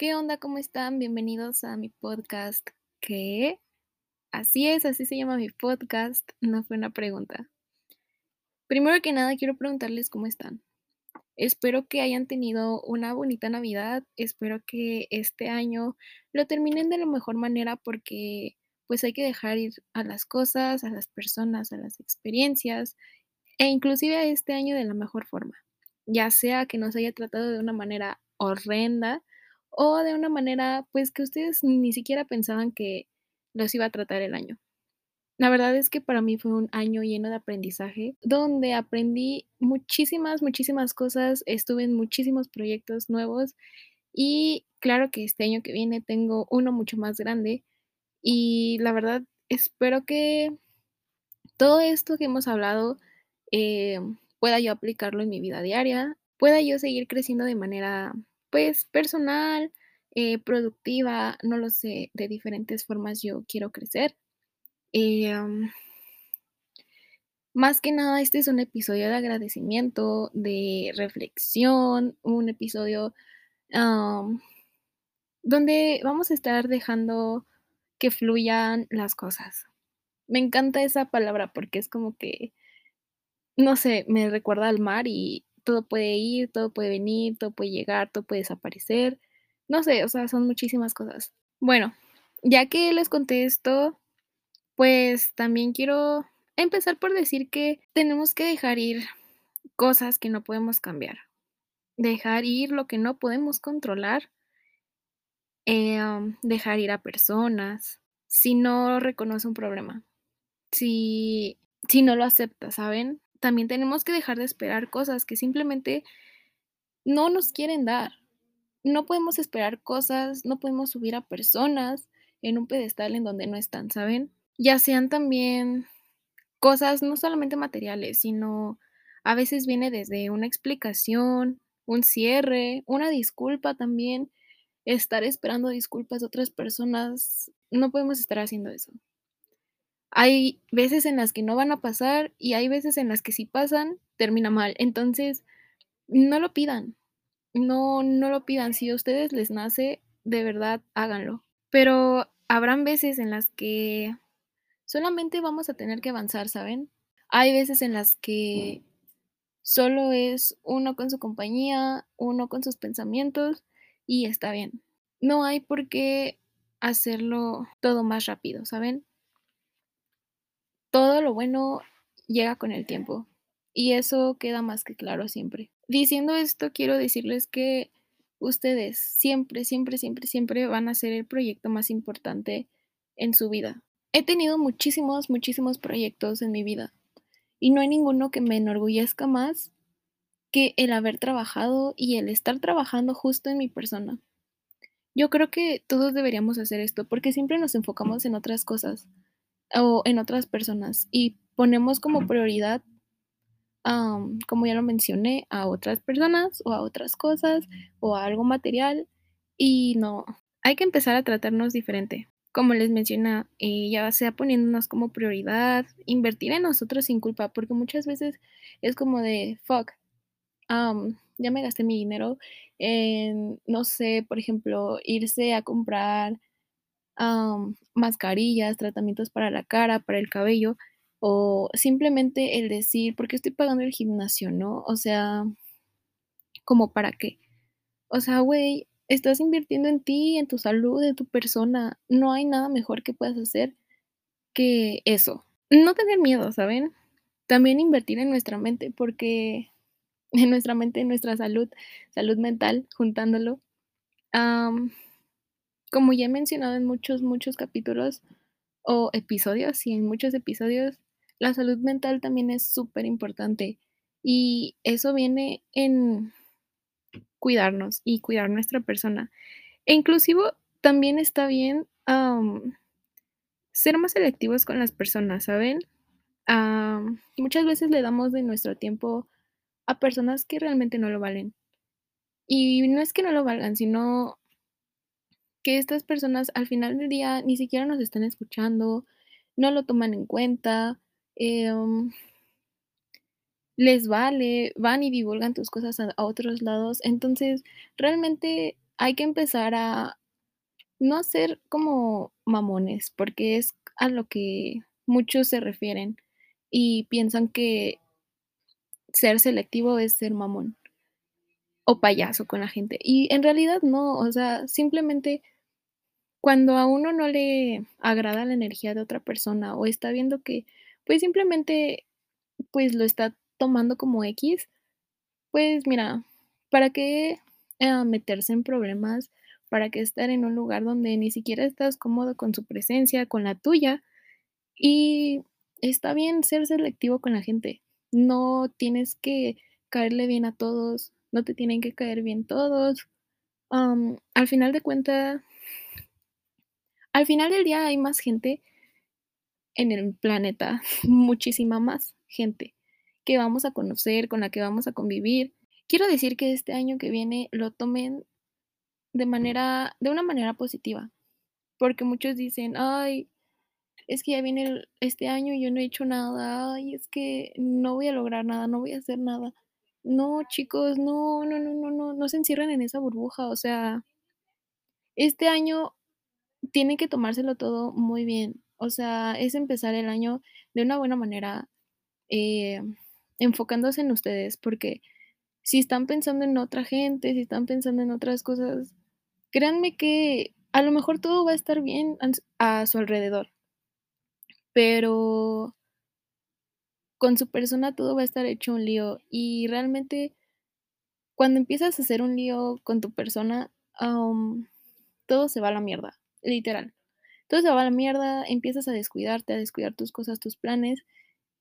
¿Qué onda? ¿Cómo están? Bienvenidos a mi podcast. ¿Qué? Así es, así se llama mi podcast. No fue una pregunta. Primero que nada, quiero preguntarles cómo están. Espero que hayan tenido una bonita Navidad. Espero que este año lo terminen de la mejor manera porque pues hay que dejar ir a las cosas, a las personas, a las experiencias e inclusive a este año de la mejor forma. Ya sea que nos haya tratado de una manera horrenda o de una manera pues que ustedes ni siquiera pensaban que los iba a tratar el año. La verdad es que para mí fue un año lleno de aprendizaje, donde aprendí muchísimas, muchísimas cosas, estuve en muchísimos proyectos nuevos y claro que este año que viene tengo uno mucho más grande y la verdad espero que todo esto que hemos hablado eh, pueda yo aplicarlo en mi vida diaria, pueda yo seguir creciendo de manera pues personal, eh, productiva, no lo sé, de diferentes formas yo quiero crecer. Más que nada, este es un episodio de agradecimiento, de reflexión, un episodio donde vamos a estar dejando que fluyan las cosas. Me encanta esa palabra porque es como que, no sé, me recuerda al mar y todo puede ir, todo puede venir, todo puede llegar, todo puede desaparecer. No sé, o sea, son muchísimas cosas. Bueno, ya que les conté esto, pues también quiero empezar por decir que tenemos que dejar ir cosas que no podemos cambiar. Dejar ir lo que no podemos controlar. Eh, dejar ir a personas. Si no reconoce un problema. Si, si no lo acepta, ¿saben? También tenemos que dejar de esperar cosas que simplemente no nos quieren dar. No podemos esperar cosas, no podemos subir a personas en un pedestal en donde no están, ¿saben? Ya sean también cosas no solamente materiales, sino a veces viene desde una explicación, un cierre, una disculpa también. Estar esperando disculpas de otras personas, no podemos estar haciendo eso. Hay veces en las que no van a pasar y hay veces en las que si pasan, termina mal. Entonces, no lo pidan. No, no lo pidan. Si a ustedes les nace, de verdad, háganlo. Pero habrán veces en las que solamente vamos a tener que avanzar, ¿saben? Hay veces en las que solo es uno con su compañía, uno con sus pensamientos y está bien. No hay por qué hacerlo todo más rápido, ¿saben? Todo lo bueno llega con el tiempo y eso queda más que claro siempre. Diciendo esto, quiero decirles que ustedes siempre, siempre, siempre, siempre van a ser el proyecto más importante en su vida. He tenido muchísimos, muchísimos proyectos en mi vida y no hay ninguno que me enorgullezca más que el haber trabajado y el estar trabajando justo en mi persona. Yo creo que todos deberíamos hacer esto porque siempre nos enfocamos en otras cosas o en otras personas y ponemos como prioridad, como ya lo mencioné, a otras personas o a otras cosas o a algo material y no, hay que empezar a tratarnos diferente. Como les menciona, eh, ya sea poniéndonos como prioridad, invertir en nosotros sin culpa, porque muchas veces es como de, fuck, ya me gasté mi dinero en, no sé, por ejemplo, irse a comprar mascarillas, tratamientos para la cara, para el cabello, o simplemente el decir, ¿por qué estoy pagando el gimnasio, no? O sea, ¿como para qué? O sea, güey, estás invirtiendo en ti, en tu salud, en tu persona. No hay nada mejor que puedas hacer que eso. No tener miedo, ¿saben? También invertir en nuestra mente, porque en nuestra mente, en nuestra salud, salud mental, juntándolo como ya he mencionado en muchos, muchos capítulos o episodios, y en muchos episodios, la salud mental también es súper importante. Y eso viene en cuidarnos y cuidar nuestra persona. E inclusive también está bien ser más selectivos con las personas, ¿saben? muchas veces le damos de nuestro tiempo a personas que realmente no lo valen. Y no es que no lo valgan, sino que estas personas al final del día ni siquiera nos están escuchando, no lo toman en cuenta, em, les vale, van y divulgan tus cosas a, otros lados. Entonces, realmente hay que empezar a no ser como mamones, porque es a lo que muchos se refieren y piensan que ser selectivo es ser mamón o payaso con la gente. Y en realidad no, o sea, simplemente cuando a uno no le agrada la energía de otra persona o está viendo que pues simplemente pues lo está tomando como X, pues mira, ¿para qué eh, meterse en problemas? ¿Para qué estar en un lugar donde ni siquiera estás cómodo con su presencia, con la tuya? Y está bien ser selectivo con la gente. No tienes que caerle bien a todos, no te tienen que caer bien todos. al final de cuentas, al final del día hay más gente en el planeta, muchísima más gente que vamos a conocer, con la que vamos a convivir. Quiero decir que este año que viene lo tomen de manera, de una manera positiva, porque muchos dicen, ay, es que ya viene este año y yo no he hecho nada, ay, es que no voy a lograr nada, no voy a hacer nada. No, chicos, no, no, no, no, no, no se encierren en esa burbuja, o sea, este año tienen que tomárselo todo muy bien, o sea, es empezar el año de una buena manera, eh, enfocándose en ustedes, porque si están pensando en otra gente, si están pensando en otras cosas, créanme que a lo mejor todo va a estar bien a su alrededor, pero con su persona todo va a estar hecho un lío y realmente cuando empiezas a hacer un lío con tu persona, todo se va a la mierda, literal. Todo se va a la mierda, empiezas a descuidarte, a descuidar tus cosas, tus planes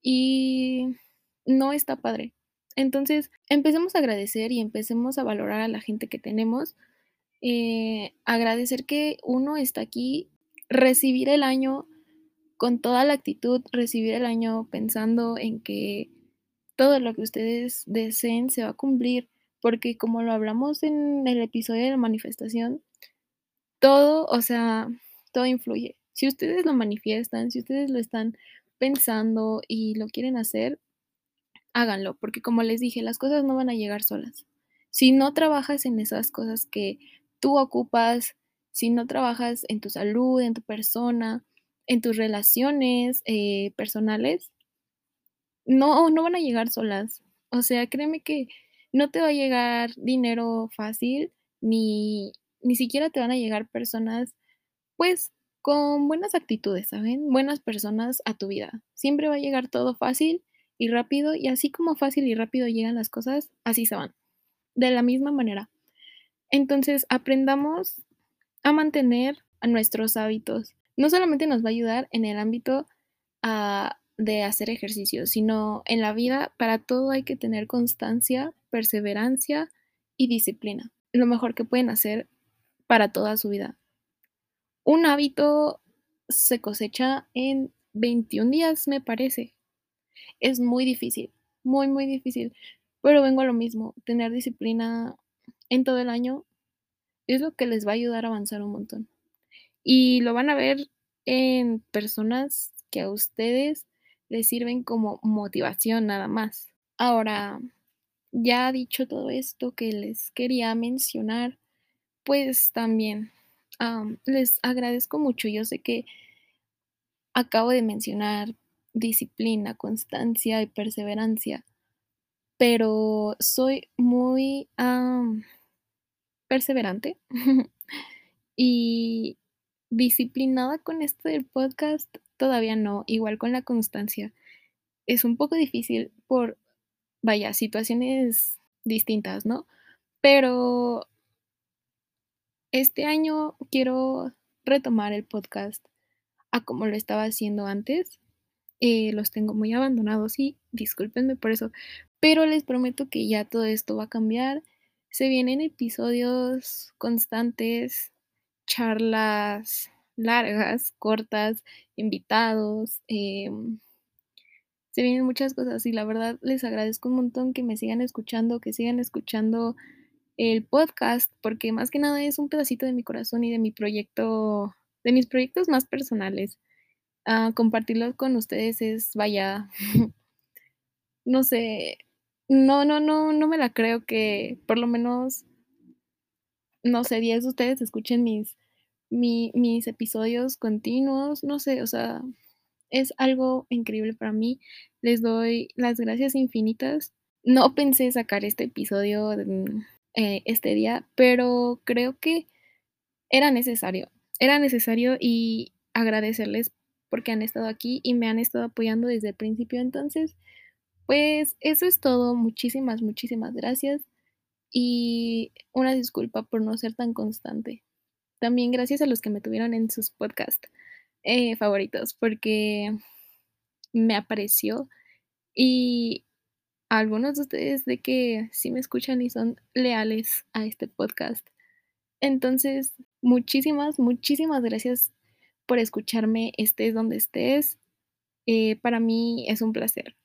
y no está padre. Entonces, empecemos a agradecer y empecemos a valorar a la gente que tenemos. Eh, agradecer que uno está aquí, recibir el año con toda la actitud, recibir el año pensando en que todo lo que ustedes deseen se va a cumplir, porque como lo hablamos en el episodio de la manifestación, todo, o sea, todo influye. Si ustedes lo manifiestan, si ustedes lo están pensando y lo quieren hacer, háganlo, porque como les dije, las cosas no van a llegar solas. Si no trabajas en esas cosas que tú ocupas, si no trabajas en tu salud, en tu persona, en tus relaciones eh, personales, no, no van a llegar solas. O sea, créeme que no te va a llegar dinero fácil, ni, ni siquiera te van a llegar personas, pues, con buenas actitudes, ¿saben? Buenas personas a tu vida. Siempre va a llegar todo fácil y rápido y así como fácil y rápido llegan las cosas, así se van. De la misma manera. Entonces, aprendamos a mantener a nuestros hábitos. No solamente nos va a ayudar en el ámbito ah, de hacer ejercicio, sino en la vida, para todo hay que tener constancia, perseverancia y disciplina. Lo mejor que pueden hacer para toda su vida. Un hábito se cosecha en 21 días, me parece es muy difícil, muy, muy difícil. Pero vengo a lo mismo, tener disciplina en todo el año es lo que les va a ayudar a avanzar un montón. Y lo van a ver en personas que a ustedes les sirven como motivación nada más. Ahora, ya dicho todo esto que les quería mencionar, pues también les agradezco mucho. Yo sé que acabo de mencionar disciplina, constancia y perseverancia, pero soy muy perseverante y disciplinada con esto del podcast todavía no, igual con la constancia. Es un poco difícil por, vaya, situaciones distintas, ¿no? Pero este año quiero retomar el podcast a como lo estaba haciendo antes eh, los tengo muy abandonados y discúlpenme por eso, pero les prometo que ya todo esto va a cambiar. Se vienen episodios constantes, charlas largas, cortas, invitados. Em, se vienen muchas cosas y la verdad les agradezco un montón que me sigan escuchando, que sigan escuchando el podcast, porque más que nada es un pedacito de mi corazón y de mi proyecto, de mis proyectos más personales compartirlo con ustedes es, vaya, no sé, no, no, no, no me la creo que por lo menos no sé, 10 de ustedes escuchen mis mi mis episodios continuos, no sé, o sea, es algo increíble para mí. Les doy las gracias infinitas. No pensé sacar este episodio, eh, este día, pero creo que era necesario. Era necesario y agradecerles porque han estado aquí y me han estado apoyando desde el principio. Entonces, pues eso es todo. Muchísimas, muchísimas gracias. Y una disculpa por no ser tan constante. También gracias a los que me tuvieron en sus podcasts eh, favoritos, porque me apareció y algunos de ustedes de que sí me escuchan y son leales a este podcast. Entonces, muchísimas, muchísimas gracias por escucharme, estés donde estés. Eh, para mí es un placer.